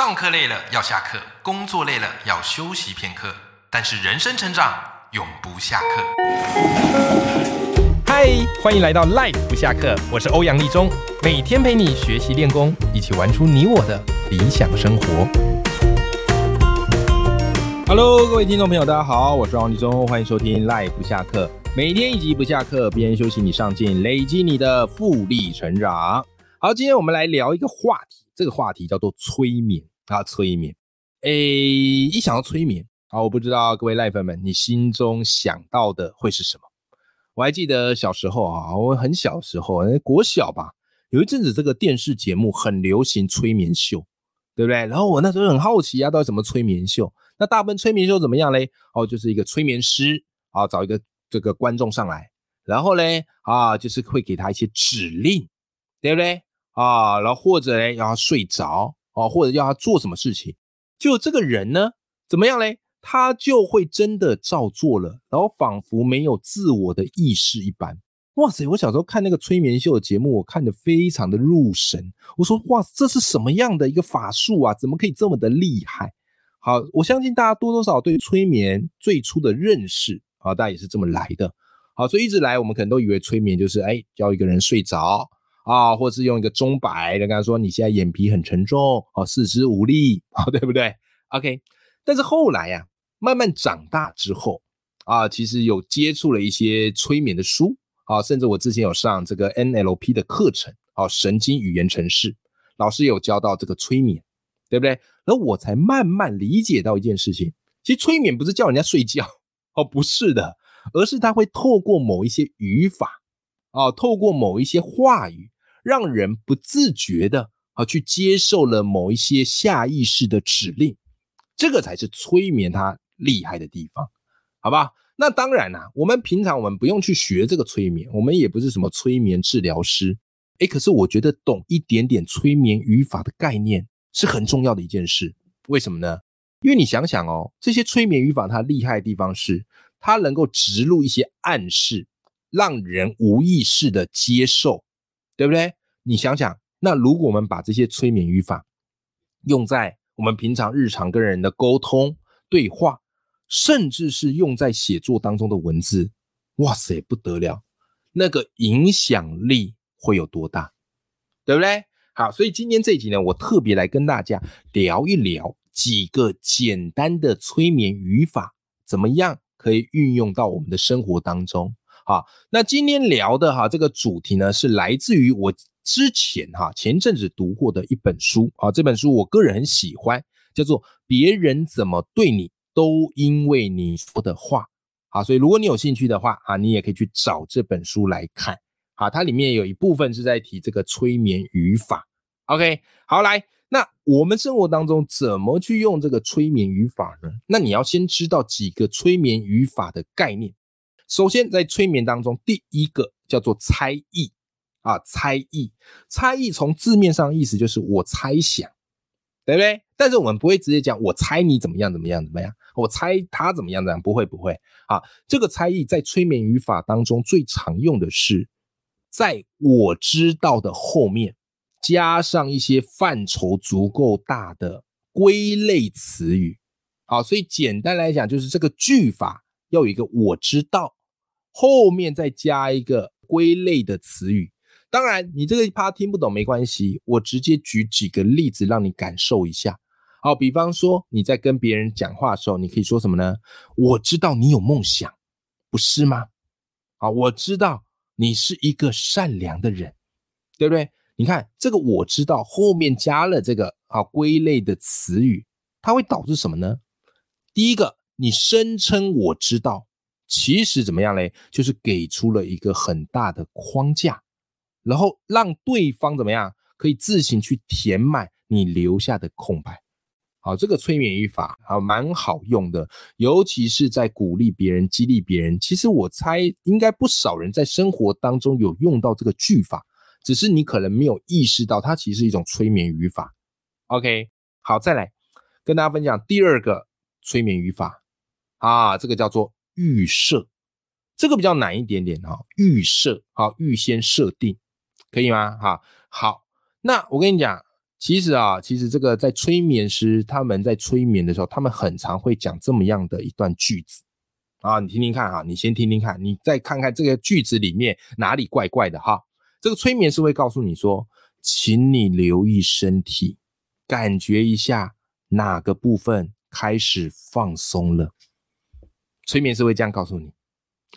上课累了要下课，工作累了要休息片刻，但是人生成长永不下课。嗨，欢迎来到 Life 不下课，我是欧阳立中，每天陪你学习练功，一起玩出你我的理想生活。Hello，各位听众朋友，大家好，我是王立中，欢迎收听 Live 不下课，每天一集不下课，边休息你上进，累积你的复利成长。好，今天我们来聊一个话题，这个话题叫做催眠啊，催眠。诶，一想到催眠啊，我不知道各位赖粉们，你心中想到的会是什么？我还记得小时候啊，我很小时候，国小吧，有一阵子这个电视节目很流行催眠秀，对不对？然后我那时候很好奇啊，到底怎么催眠秀？那大部分催眠秀怎么样嘞？哦，就是一个催眠师啊，找一个这个观众上来，然后嘞啊，就是会给他一些指令，对不对？啊，然后或者嘞让他睡着啊，或者要他做什么事情，就这个人呢怎么样嘞？他就会真的照做了，然后仿佛没有自我的意识一般。哇塞！我小时候看那个催眠秀的节目，我看得非常的入神。我说哇，这是什么样的一个法术啊？怎么可以这么的厉害？好，我相信大家多多少少对催眠最初的认识啊，大家也是这么来的。好，所以一直来我们可能都以为催眠就是哎叫一个人睡着啊，或是用一个钟摆跟他说你现在眼皮很沉重，哦四肢无力，啊对不对？OK，但是后来呀、慢慢长大之后啊，其实有接触了一些催眠的书啊，甚至我之前有上这个 NLP 的课程，啊神经语言程式，老师有教到这个催眠。对不对？然后我才慢慢理解到一件事情，其实催眠不是叫人家睡觉哦，不是的，而是他会透过某一些语法啊，透过某一些话语，让人不自觉的啊去接受了某一些下意识的指令，这个才是催眠它厉害的地方，好吧？那当然啦、我们平常我们不用去学这个催眠，我们也不是什么催眠治疗师，诶，可是我觉得懂一点点催眠语法的概念。是很重要的一件事，为什么呢？因为你想想哦，这些催眠语法它厉害的地方是，它能够植入一些暗示，让人无意识的接受，对不对？你想想，那如果我们把这些催眠语法用在我们平常日常跟人的沟通、对话，甚至是用在写作当中的文字，哇塞，不得了，那个影响力会有多大，对不对？好，所以今天这一集呢，我特别来跟大家聊一聊几个简单的催眠语法，怎么样可以运用到我们的生活当中。啊，那今天聊的哈这个主题呢，是来自于我之前哈前阵子读过的一本书啊，这本书我个人很喜欢，叫做《别人怎么对你，都因为你说的话》。好，所以如果你有兴趣的话啊，你也可以去找这本书来看。好，它里面有一部分是在提这个催眠语法。OK，好，来，那我们生活当中怎么去用这个催眠语法呢？那你要先知道几个催眠语法的概念。首先，在催眠当中，第一个叫做猜疑啊，猜疑，猜疑从字面上意思就是我猜想，对不对？但是我们不会直接讲我猜你怎么样怎么样怎么样，我猜他怎么样怎样，不会不会啊。这个猜疑在催眠语法当中最常用的是，在我知道的后面。加上一些范畴足够大的归类词语，好，所以简单来讲，就是这个句法要有一个我知道，后面再加一个归类的词语。当然，你这个怕听不懂没关系，我直接举几个例子让你感受一下。好，比方说你在跟别人讲话的时候，你可以说什么呢？我知道你有梦想，不是吗？好，我知道你是一个善良的人，对不对？你看这个，我知道后面加了这个啊归类的词语，它会导致什么呢？第一个，你声称我知道，其实怎么样嘞？就是给出了一个很大的框架，然后让对方怎么样可以自行去填满你留下的空白。好，这个催眠语法啊蛮好用的，尤其是在鼓励别人、激励别人。其实我猜应该不少人在生活当中有用到这个句法。只是你可能没有意识到，它其实是一种催眠语法。OK，好，再来跟大家分享第二个催眠语法啊，这个叫做预设，这个比较难一点点哈、哦。预设，好，预先设定，可以吗？哈，好，那我跟你讲，其实啊，其实这个在催眠师他们在催眠的时候，他们很常会讲这么样的一段句子啊，你听听看哈，你先听听看，你再看看这个句子里面哪里怪怪的哈。这个催眠师会告诉你说，请你留意身体，感觉一下哪个部分开始放松了。催眠师会这样告诉你。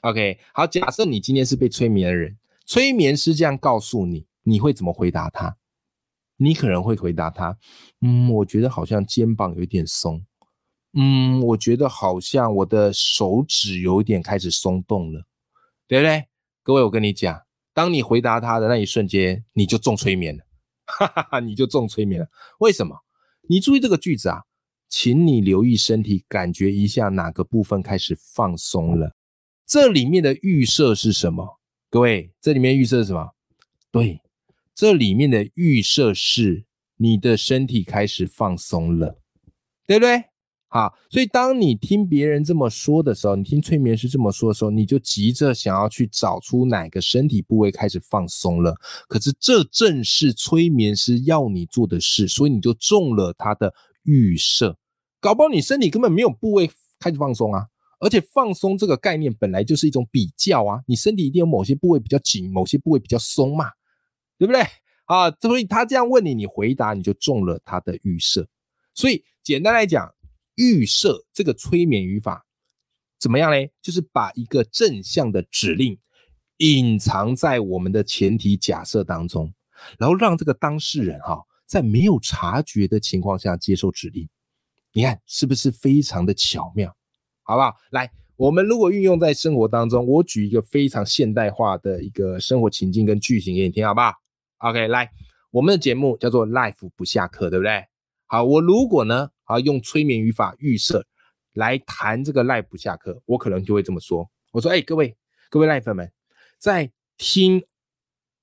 OK，好，假设你今天是被催眠的人，催眠师这样告诉你，你会怎么回答他？你可能会回答他，嗯，我觉得好像肩膀有点松，嗯，我觉得好像我的手指有点开始松动了，对不对？各位，我跟你讲，当你回答他的那一瞬间，你就中催眠了，哈哈哈，你就中催眠了。为什么？你注意这个句子啊，请你留意身体，感觉一下哪个部分开始放松了。这里面的预设是什么？各位，这里面预设是什么？对。这里面的预设是你的身体开始放松了，对不对？好，所以当你听别人这么说的时候，你听催眠师这么说的时候，你就急着想要去找出哪个身体部位开始放松了。可是这正是催眠师要你做的事，所以你就中了他的预设。搞不好你身体根本没有部位开始放松啊！而且放松这个概念本来就是一种比较啊，你身体一定有某些部位比较紧，某些部位比较松嘛。对不对啊？所以他这样问你，你回答你就中了他的预设。所以简单来讲，预设这个催眠语法怎么样嘞？就是把一个正向的指令隐藏在我们的前提假设当中，然后让这个当事人哈在没有察觉的情况下接受指令。你看是不是非常的巧妙？好不好？来，我们如果运用在生活当中，我举一个非常现代化的一个生活情境跟句型给你听，好不好？OK，来，我们的节目叫做 Life 不下课，对不对？好，我如果呢，啊，用催眠语法预设来谈这个 Life 不下课，我可能就会这么说：我说，哎，各位各位 Life 们，在听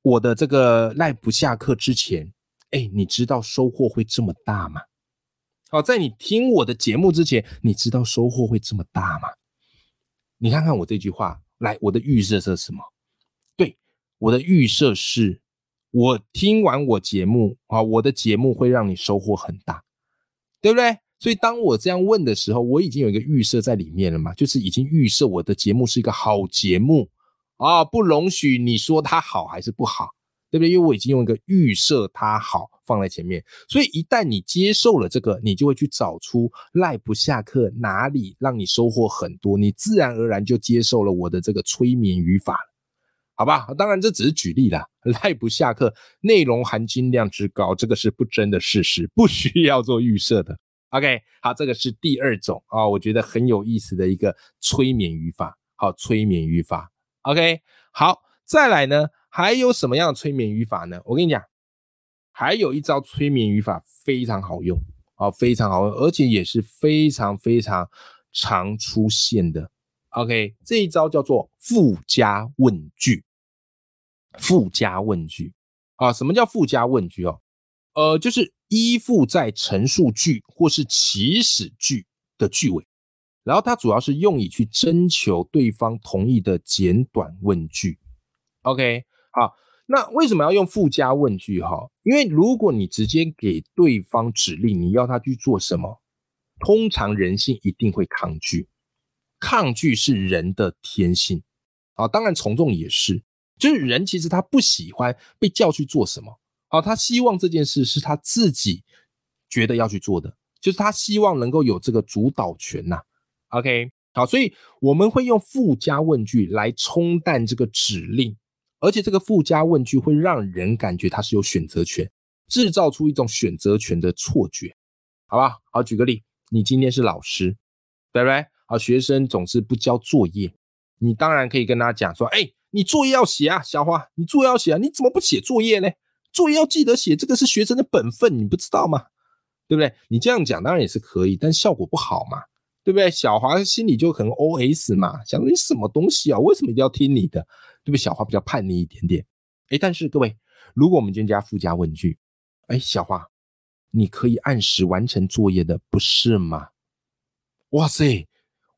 我的这个 Life 不下课之前，哎，你知道收获会这么大吗？好，在你听我的节目之前，你知道收获会这么大吗？你看看我这句话，来，我的预设是什么？对，我的预设是。我听完我节目啊，我的节目会让你收获很大，对不对？所以当我这样问的时候，我已经有一个预设在里面了嘛，就是已经预设我的节目是一个好节目啊，不容许你说它好还是不好，对不对？因为我已经用一个预设它好放在前面，所以一旦你接受了这个，你就会去找出赖不下课哪里让你收获很多，你自然而然就接受了我的这个催眠语法。好吧，当然这只是举例啦，赖不下课，内容含金量之高，这个是不争的事实，不需要做预设的。OK，好，这个是第二种啊，我觉得很有意思的一个催眠语法。好，催眠语法。OK，好，再来呢，还有什么样的催眠语法呢？我跟你讲，还有一招催眠语法非常好用，啊，非常好用，而且也是非常非常常出现的。OK，这一招叫做附加问句。附加问句啊，什么叫附加问句哦？呃，就是依附在陈述句或是祈使句的句尾，然后它主要是用以去征求对方同意的简短问句。OK，啊，那为什么要用附加问句哈？因为如果你直接给对方指令，你要他去做什么，通常人性一定会抗拒，抗拒是人的天性啊，当然从众也是。就是人其实他不喜欢被叫去做什么，啊，他希望这件事是他自己觉得要去做的，就是他希望能够有这个主导权呐。OK，好，所以我们会用附加问句来冲淡这个指令，而且这个附加问句会让人感觉他是有选择权，制造出一种选择权的错觉，好吧？好，举个例，你今天是老师，对不对？好，学生总是不交作业，你当然可以跟他讲说，哎。你作业要写啊，小花，你作业要写啊，你怎么不写作业呢？作业要记得写，这个是学生的本分，你不知道吗？对不对？你这样讲当然也是可以，但效果不好嘛，对不对？小华心里就可能 O S 嘛，想你什么东西啊？为什么一定要听你的？对不对？小花比较叛逆一点点。哎，但是各位，如果我们今天加附加问句，哎，小花，你可以按时完成作业的，不是吗？哇塞，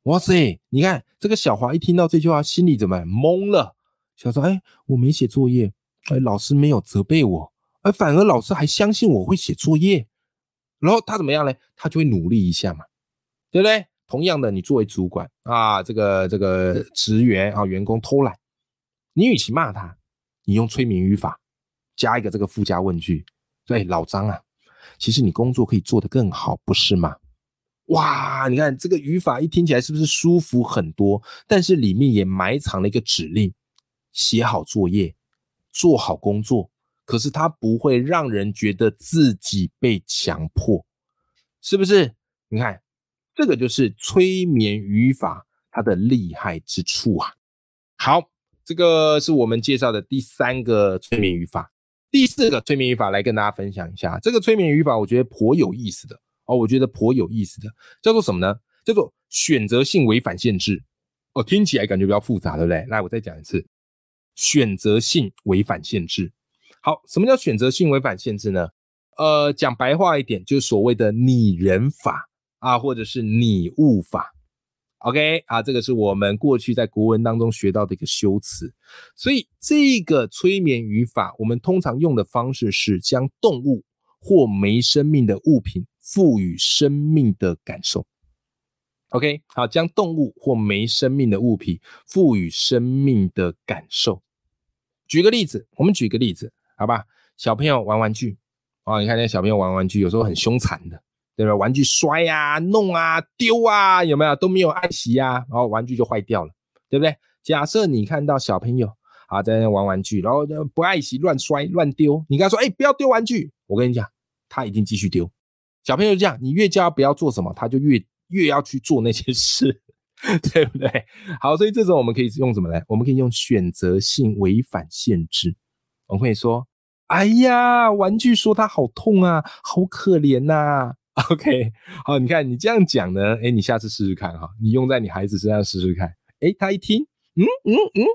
哇塞，你看这个小华一听到这句话，心里怎么懵了？小说：“哎，我没写作业，哎，老师没有责备我而反而老师还相信我会写作业，然后他怎么样呢？他就会努力一下嘛，对不对？同样的，你作为主管啊，这个这个职员啊，员工偷懒，你与其骂他，你用催眠语法加一个这个附加问句，对老张啊，其实你工作可以做得更好，不是吗？哇，你看这个语法一听起来是不是舒服很多？但是里面也埋藏了一个指令：写好作业，做好工作。可是它不会让人觉得自己被强迫，是不是？你看，这个就是催眠语法它的厉害之处啊。好，这个是我们介绍的第三个催眠语法。第四个催眠语法来跟大家分享一下，这个催眠语法我觉得颇有意思的哦，我觉得颇有意思的，叫做什么呢？叫做选择性违反限制。哦，听起来感觉比较复杂，对不对？来，我再讲一次，选择性违反限制。好，什么叫选择性违反限制呢？呃，讲白话一点，就是所谓的拟人法啊，或者是拟物法。OK 啊，这个是我们过去在国文当中学到的一个修辞。所以这个催眠语法，我们通常用的方式是将动物或没生命的物品赋予生命的感受。OK，好，将动物或没生命的物品赋予生命的感受。举个例子，我们举个例子。好吧，小朋友玩玩具哦，你看那小朋友玩玩具，有时候很凶残的，对吧？玩具摔呀、弄啊、丢啊，有没有都没有爱惜呀，然后玩具就坏掉了，对不对？假设你看到小朋友啊在那玩玩具，然后不爱惜、乱摔、乱丢，你跟他说：“哎，不要丢玩具。”我跟你讲，他一定继续丢。小朋友就这样，你越叫他不要做什么，他就越越要去做那些事，对不对？好，所以这种我们可以用什么呢？我们可以用选择性违反限制，我们可以说。哎呀，玩具说他好痛啊，好可怜呐。OK，好，你看你这样讲呢，哎，你下次试试看哈，你用在你孩子身上试试看。哎，他一听，嗯嗯嗯，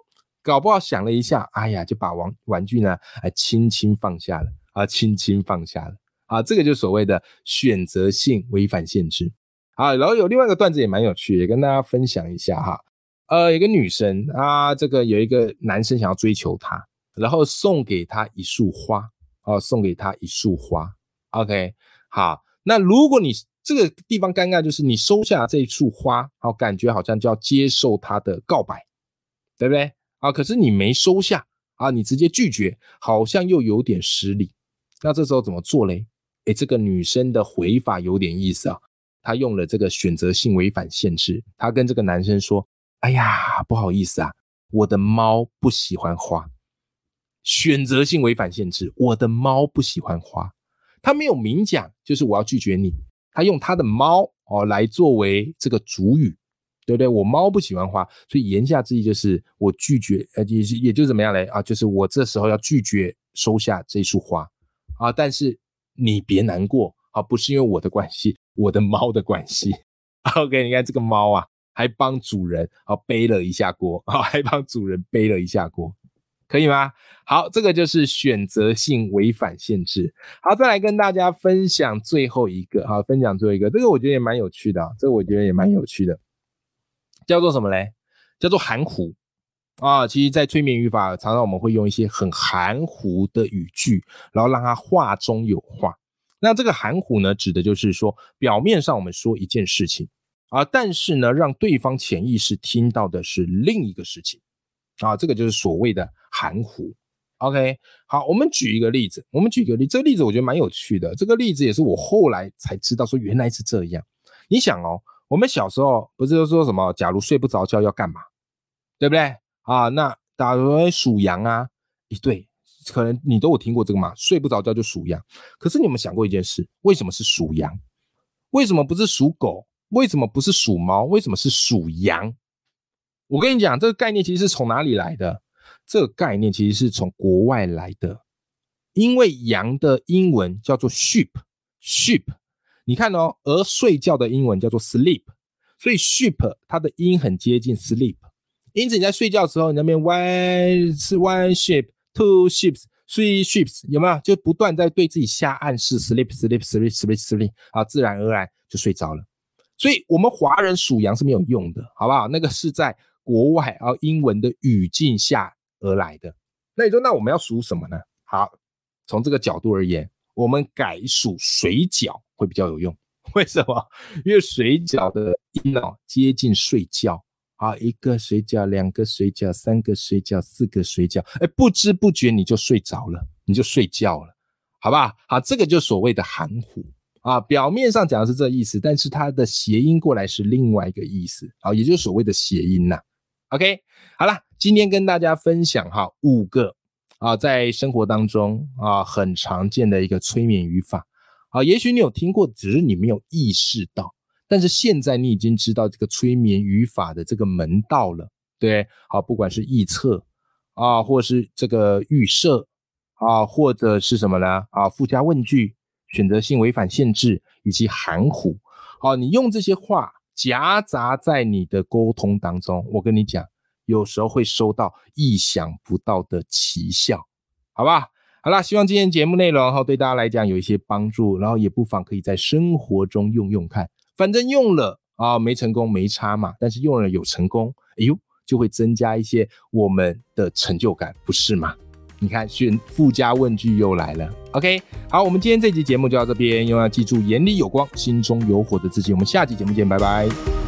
搞不好想了一下，哎呀，就把玩玩具呢，哎，轻轻放下了啊，轻轻放下了啊，这个就所谓的选择性违反限制啊。然后有另外一个段子也蛮有趣，也跟大家分享一下哈。呃，有个女生啊，这个有一个男生想要追求她。然后送给她一束花，哦，送给她一束花。OK，好，那如果你这个地方尴尬，就是你收下这一束花，好，感觉好像就要接受他的告白，对不对？啊，可是你没收下，啊，你直接拒绝，好像又有点失礼。那这时候怎么做嘞？诶，这个女生的回法有点意思啊，她用了这个选择性违反限制，她跟这个男生说：“哎呀，不好意思啊，我的猫不喜欢花。”选择性违反限制，我的猫不喜欢花，他没有明讲，就是我要拒绝你。他用他的猫哦来作为这个主语，对不对？我猫不喜欢花，所以言下之意就是我拒绝，呃，也也就怎么样嘞啊？就是我这时候要拒绝收下这束花啊。但是你别难过啊，不是因为我的关系，我的猫的关系。OK，你看这个猫啊，还帮主人啊背了一下锅啊，还帮主人背了一下锅。可以吗？好，这个就是选择性违反限制。好，再来跟大家分享最后一个。好，分享最后一个，这个我觉得也蛮有趣的。这个我觉得也蛮有趣的，叫做什么嘞？叫做含糊啊。其实，在催眠语法，常常我们会用一些很含糊的语句，然后让它话中有话。那这个含糊呢，指的就是说，表面上我们说一件事情啊，但是呢，让对方潜意识听到的是另一个事情。啊，这个就是所谓的含糊。OK，好，我们举一个例子，我们举一个例，这个例子我觉得蛮有趣的。这个例子也是我后来才知道，说原来是这样。你想哦，我们小时候不是都说什么，假如睡不着觉要干嘛，对不对？啊，那假如数羊啊，一对，可能你都有听过这个嘛，睡不着觉就数羊。可是你有没有想过一件事？为什么是属羊？为什么不是属狗？为什么不是属猫？为什么是属羊？我跟你讲，这个概念其实是从哪里来的？这个概念其实是从国外来的，因为羊的英文叫做 sheep，sheep，你看哦，而睡觉的英文叫做 sleep，所以 sheep 它的音很接近 sleep，因此你在睡觉的时候，你那边 one one sheep，two sheep，three sheep，有没有？就不断在对自己下暗示 sleep，sleep，sleep，sleep，sleep，啊，自然而然就睡着了。所以我们华人属羊是没有用的，好不好？那个是在。国外啊，英文的语境下而来的。那你说，那我们要数什么呢？好，从这个角度而言，我们改数水饺会比较有用。为什么？因为水饺的音哦接近睡觉啊，一个水饺，两个水饺，三个水饺，四个水饺，哎，不知不觉你就睡着了，你就睡觉了，好吧？好，这个就所谓的含糊啊，表面上讲的是这意思，但是它的谐音过来是另外一个意思啊，也就是所谓的谐音呐。OK，好了，今天跟大家分享哈五个啊，在生活当中啊很常见的一个催眠语法。啊，也许你有听过，只是你没有意识到。但是现在你已经知道这个催眠语法的这个门道了，对？好，不管是预测啊，或是这个预设啊，或者是什么呢？啊，附加问句、选择性违反限制以及含糊。好，你用这些话夹杂在你的沟通当中，我跟你讲，有时候会收到意想不到的奇效，好吧？好啦，希望今天节目内容哈对大家来讲有一些帮助，然后也不妨可以在生活中用用看，反正用了啊没成功没差嘛，但是用了有成功，哎呦就会增加一些我们的成就感，不是吗？你看选附加问句又来了，OK，好，我们今天这集节目就到这边，又要记住眼里有光，心中有火的自己，我们下集节目见，拜拜。